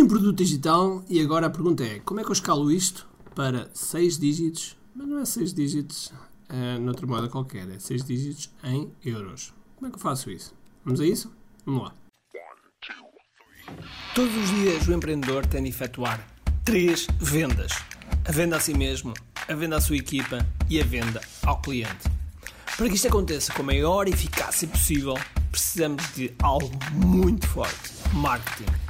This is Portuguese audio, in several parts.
Tenho um produto digital e agora a pergunta é: como é que eu escalo isto para 6 dígitos? Mas não é 6 dígitos uh, noutra moeda qualquer, é 6 dígitos em euros. Como é que eu faço isso? Vamos a isso? Vamos lá. Todos os dias o empreendedor tem de efetuar três vendas: a venda a si mesmo, a venda à sua equipa e a venda ao cliente. Para que isto aconteça com a maior eficácia possível, precisamos de algo muito forte: marketing.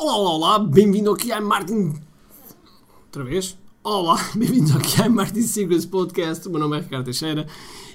Olá, olá, olá, bem-vindo ao QI Marketing. Outra vez? Olá, bem-vindos ao QI Marketing Secrets Podcast. O meu nome é Ricardo Teixeira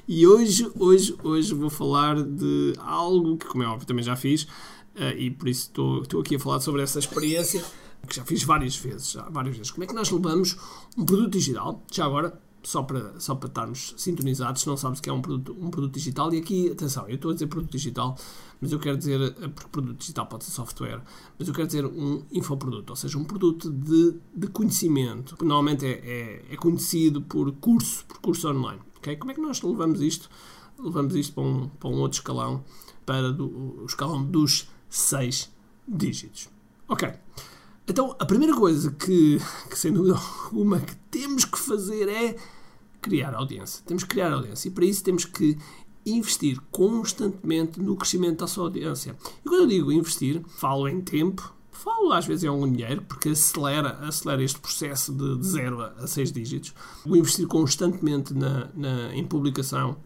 e hoje, hoje, hoje vou falar de algo que, como é óbvio, também já fiz uh, e por isso estou aqui a falar sobre essa experiência que já fiz várias vezes, já, várias vezes. Como é que nós levamos um produto digital, já agora, só para, só para estarmos sintonizados, se não sabes que é um produto, um produto digital, e aqui, atenção, eu estou a dizer produto digital, mas eu quero dizer, eh, porque produto digital pode ser software, mas eu quero dizer um infoproduto, ou seja, um produto de, de conhecimento, que normalmente é, é, é conhecido por curso, por curso online. Okay? Como é que nós levamos isto? Levamos isto para um, para um outro escalão, para do, o escalão dos seis dígitos. Ok. Então, a primeira coisa que, que, sem dúvida alguma, que temos que fazer é criar audiência. Temos que criar audiência e para isso temos que investir constantemente no crescimento da sua audiência. E quando eu digo investir, falo em tempo, falo às vezes em algum dinheiro, porque acelera, acelera este processo de, 0 a 6 dígitos. O investir constantemente na, na, em publicação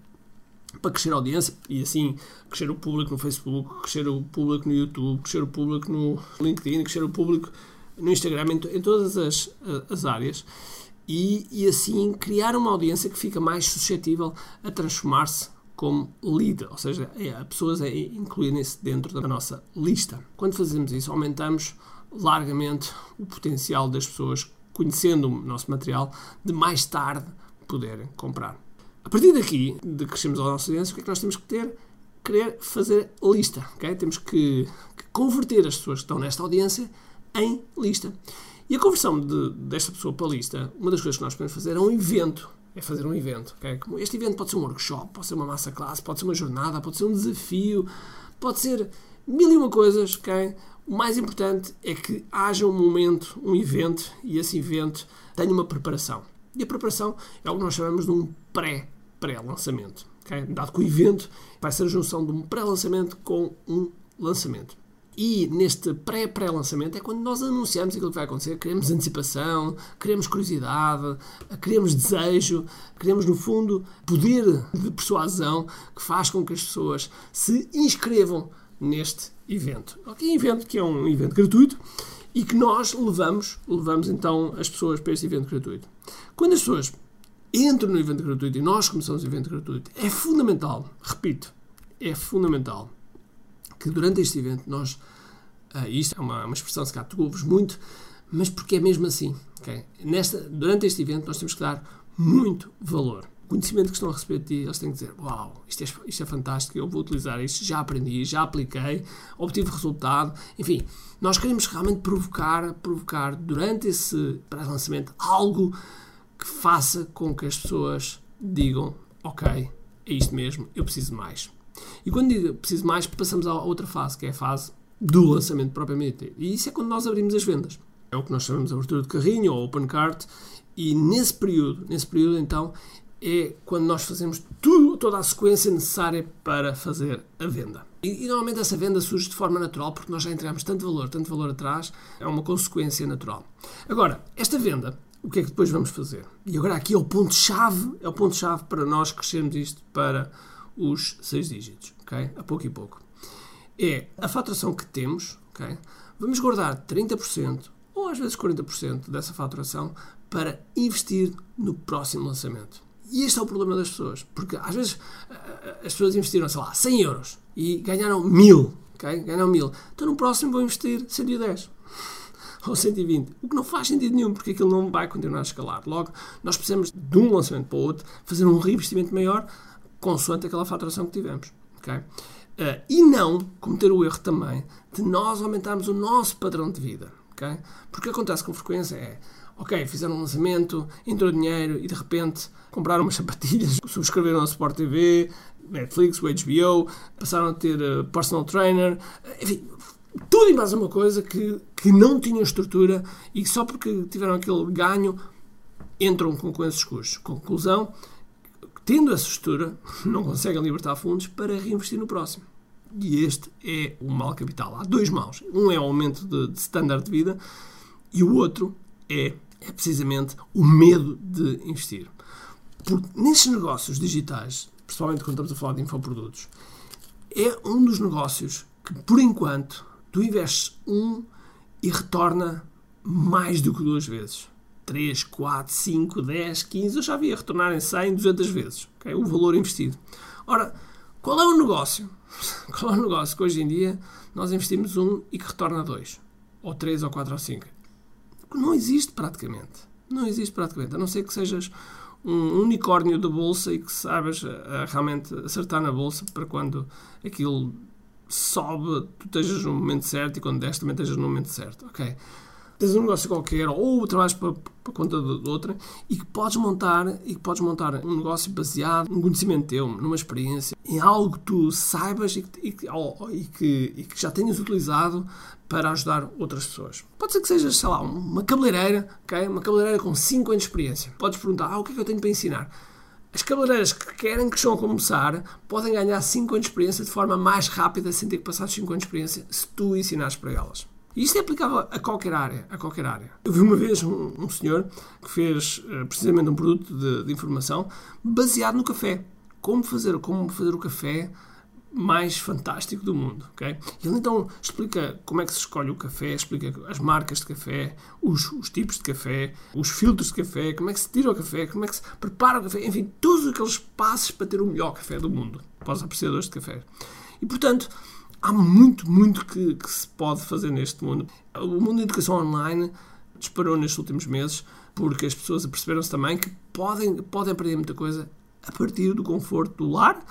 para crescer a audiência e assim crescer o público no Facebook, crescer o público no YouTube, crescer o público no LinkedIn, crescer o público no Instagram, em, em todas as, as áreas. E, e, assim criar uma audiência que fica mais suscetível a transformar-se como lead, ou seja, é, pessoas a incluírem-se dentro da nossa lista. Quando fazemos isso, aumentamos largamente o potencial das pessoas, conhecendo o nosso material, de mais tarde poderem comprar. A partir daqui, de crescermos a nossa audiência, o que é que nós temos que ter? Querer fazer lista. Okay? Temos que, que converter as pessoas que estão nesta audiência em lista. E a conversão de, desta pessoa para lista, uma das coisas que nós podemos fazer é um evento. É fazer um evento. Okay? Este evento pode ser um workshop, pode ser uma massa classe, pode ser uma jornada, pode ser um desafio, pode ser mil e uma coisas. Okay? O mais importante é que haja um momento, um evento, e esse evento tenha uma preparação. E a preparação é o que nós chamamos de um pré-pré-lançamento. Okay? Dado que o evento vai ser a junção de um pré-lançamento com um lançamento. E neste pré-pré-lançamento é quando nós anunciamos aquilo que vai acontecer. Queremos antecipação, queremos curiosidade, queremos desejo, queremos, no fundo, poder de persuasão que faz com que as pessoas se inscrevam neste evento. Ok, evento que é um evento gratuito e que nós levamos, levamos então as pessoas para este evento gratuito. Quando as pessoas entram no evento gratuito e nós começamos o evento gratuito, é fundamental, repito, é fundamental que durante este evento nós. Uh, isto é uma, uma expressão, se calhar tu ouves muito, mas porque é mesmo assim. Okay? Nesta, durante este evento nós temos que dar muito valor. O conhecimento que estão a receber de ti, eles têm que dizer: Uau, isto é, isto é fantástico, eu vou utilizar isto, já aprendi, já apliquei, obtive resultado. Enfim, nós queremos realmente provocar, provocar durante esse pré-lançamento algo que faça com que as pessoas digam: Ok, é isto mesmo, eu preciso mais. E quando digo preciso mais, passamos à outra fase, que é a fase do lançamento propriamente. E isso é quando nós abrimos as vendas. É o que nós chamamos de abertura de carrinho ou open cart. E nesse período, nesse período então, é quando nós fazemos tudo, toda a sequência necessária para fazer a venda. E, e, normalmente essa venda surge de forma natural porque nós já entregamos tanto valor, tanto valor atrás, é uma consequência natural. Agora, esta venda, o que é que depois vamos fazer? E agora aqui é o ponto-chave, é o ponto-chave para nós crescermos isto para os seis dígitos, ok? A pouco e pouco. É a faturação que temos, ok? Vamos guardar 30% ou às vezes 40% dessa faturação para investir no próximo lançamento. E este é o problema das pessoas, porque às vezes as pessoas investiram, sei lá, 100 euros e ganharam 1000, ok? Ganharam 1000. Então no próximo vou investir 110. ou 120, o que não faz sentido nenhum, porque aquilo não vai continuar a escalar. Logo, nós precisamos de um lançamento para o outro fazer um reinvestimento maior consoante aquela faturação que tivemos. Okay? Uh, e não cometer o erro também de nós aumentarmos o nosso padrão de vida. Okay? Porque acontece com frequência é ok, fizeram um lançamento, entrou dinheiro e de repente compraram umas sapatilhas, subscreveram a Sport TV, Netflix, o HBO, passaram a ter uh, personal trainer, enfim, tudo e mais uma coisa que, que não tinham estrutura e só porque tiveram aquele ganho entram com, com esses custos. Conclusão, tendo essa estrutura, não conseguem libertar fundos para reinvestir no próximo. E este é o mal capital. Há dois maus. Um é o aumento de, de standard de vida e o outro é, é precisamente o medo de investir. Porque nestes negócios digitais, principalmente quando estamos a falar de infoprodutos, é um dos negócios que, por enquanto, tu investes um e retorna mais do que duas vezes. 3, 4, 5, 10, 15, eu já vi a retornar em 100, 200 vezes. Okay? O valor investido. Ora, qual é o negócio? Qual é o negócio que hoje em dia nós investimos um e que retorna dois? Ou 3, ou 4, ou 5? Não existe praticamente. Não existe praticamente. A não ser que sejas um unicórnio da bolsa e que saibas uh, realmente acertar na bolsa para quando aquilo sobe, tu estejas no momento certo e quando desce também estejas no momento certo, ok? Tens um negócio qualquer ou trabalhas para, para conta de outra e que podes montar e que podes montar um negócio baseado num conhecimento teu, numa experiência, em algo que tu saibas e que, e que, e que, e que já tenhas utilizado para ajudar outras pessoas. Pode ser que sejas, sei lá, uma cabeleireira, ok? Uma cabeleireira com 5 anos de experiência. Podes perguntar, ah, o que é que eu tenho para ensinar? As cabeleireiras que querem que estão a começar podem ganhar 5 anos de experiência de forma mais rápida sem ter que passar 5 anos de experiência se tu ensinares para elas. E isto é aplicável a qualquer área, a qualquer área. Eu vi uma vez um, um senhor que fez uh, precisamente um produto de, de, informação baseado no café. Como fazer, como fazer o café mais fantástico do mundo, ok? Ele então explica como é que se escolhe o café, explica as marcas de café, os, os, tipos de café, os filtros de café, como é que se tira o café, como é que se prepara o café, enfim, todos aqueles passos para ter o melhor café do mundo para os apreciadores de café. E, portanto, há muito, muito que, que se pode fazer neste mundo. O mundo da educação online disparou nestes últimos meses porque as pessoas aperceberam-se também que podem, podem aprender muita coisa a partir do conforto do lar,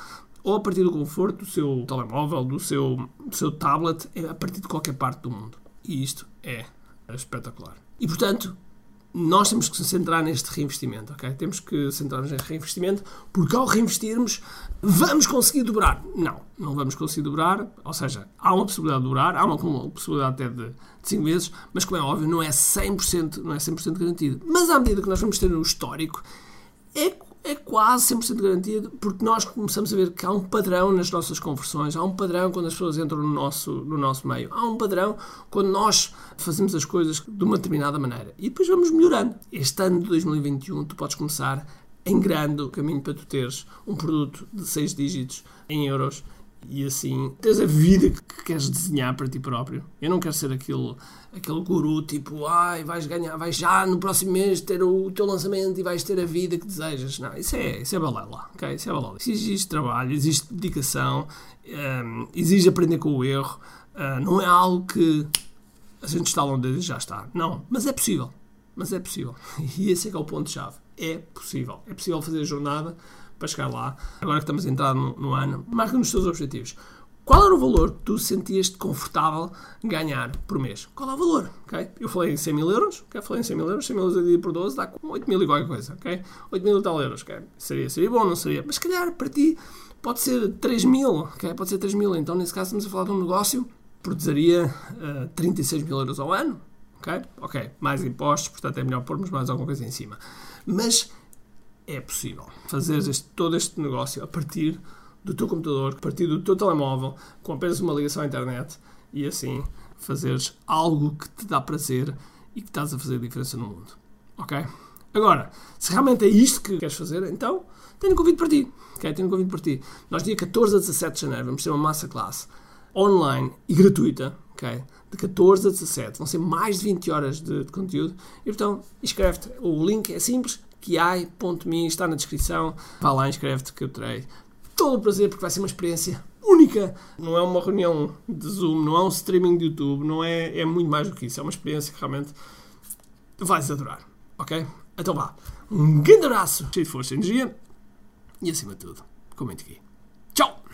ou a partir do conforto do seu telemóvel, do seu, do seu tablet, é a partir de qualquer parte do mundo. E isto é espetacular. E portanto, nós temos que nos centrar neste reinvestimento, ok? Temos que centrar-nos neste reinvestimento, porque ao reinvestirmos, vamos conseguir dobrar. Não, não vamos conseguir dobrar, ou seja, há uma possibilidade de dobrar, há uma, uma possibilidade até de 5 vezes, mas como é óbvio, não é 100%, não é 100% garantido. Mas à medida que nós vamos ter no histórico, é é quase 100% garantido, porque nós começamos a ver que há um padrão nas nossas conversões, há um padrão quando as pessoas entram no nosso, no nosso meio, há um padrão quando nós fazemos as coisas de uma determinada maneira. E depois vamos melhorando. Este ano de 2021 tu podes começar em grande o caminho para tu teres um produto de 6 dígitos em euros e assim tens a vida que queres desenhar para ti próprio. Eu não quero ser aquele, aquele guru tipo, ai, vais ganhar, vais já no próximo mês ter o teu lançamento e vais ter a vida que desejas. Não, isso é, isso é balela, ok? Isso é balela. Isso existe trabalho, existe dedicação, um, exige aprender com o erro. Uh, não é algo que a gente está onde e já está. Não, mas é possível. Mas é possível. E esse é que é o ponto-chave. É possível. É possível fazer a jornada para chegar lá, agora que estamos a entrar no, no ano, marca nos teus objetivos. Qual era o valor que tu sentias-te confortável ganhar por mês? Qual é o valor? Okay? Eu falei em 100 mil euros, okay? falei em 100 mil euros, 100 mil euros dividido por 12 dá 8 mil e qualquer coisa, ok? 8 mil e tal euros, seria, seria bom, não seria? Mas se calhar para ti pode ser 3 mil, okay? pode ser 3 mil, então nesse caso estamos a falar de um negócio que produziria uh, eh, 36 mil euros ao ano, ok? Ok, mais impostos, portanto é melhor pormos mais alguma coisa em cima. Mas é possível fazer este, todo este negócio a partir do teu computador, a partir do teu telemóvel, com apenas uma ligação à internet e assim fazeres algo que te dá prazer e que estás a fazer diferença no mundo. Ok? Agora, se realmente é isto que queres fazer, então tenho um convite para ti. Okay? Tenho um convite para ti. Nós, dia 14 a 17 de janeiro, vamos ter uma massa classe online e gratuita. Okay? De 14 a 17. Vão ser mais de 20 horas de, de conteúdo. E então, inscreve-te. O link é simples kiai.me, está na descrição. Vá lá, inscreve-te que eu terei todo o prazer porque vai ser uma experiência única. Não é uma reunião de Zoom, não é um streaming de YouTube, não é, é muito mais do que isso. É uma experiência que realmente vais adorar. Ok? Então vá. Um grande abraço, cheio de força e energia e acima de tudo, comente aqui.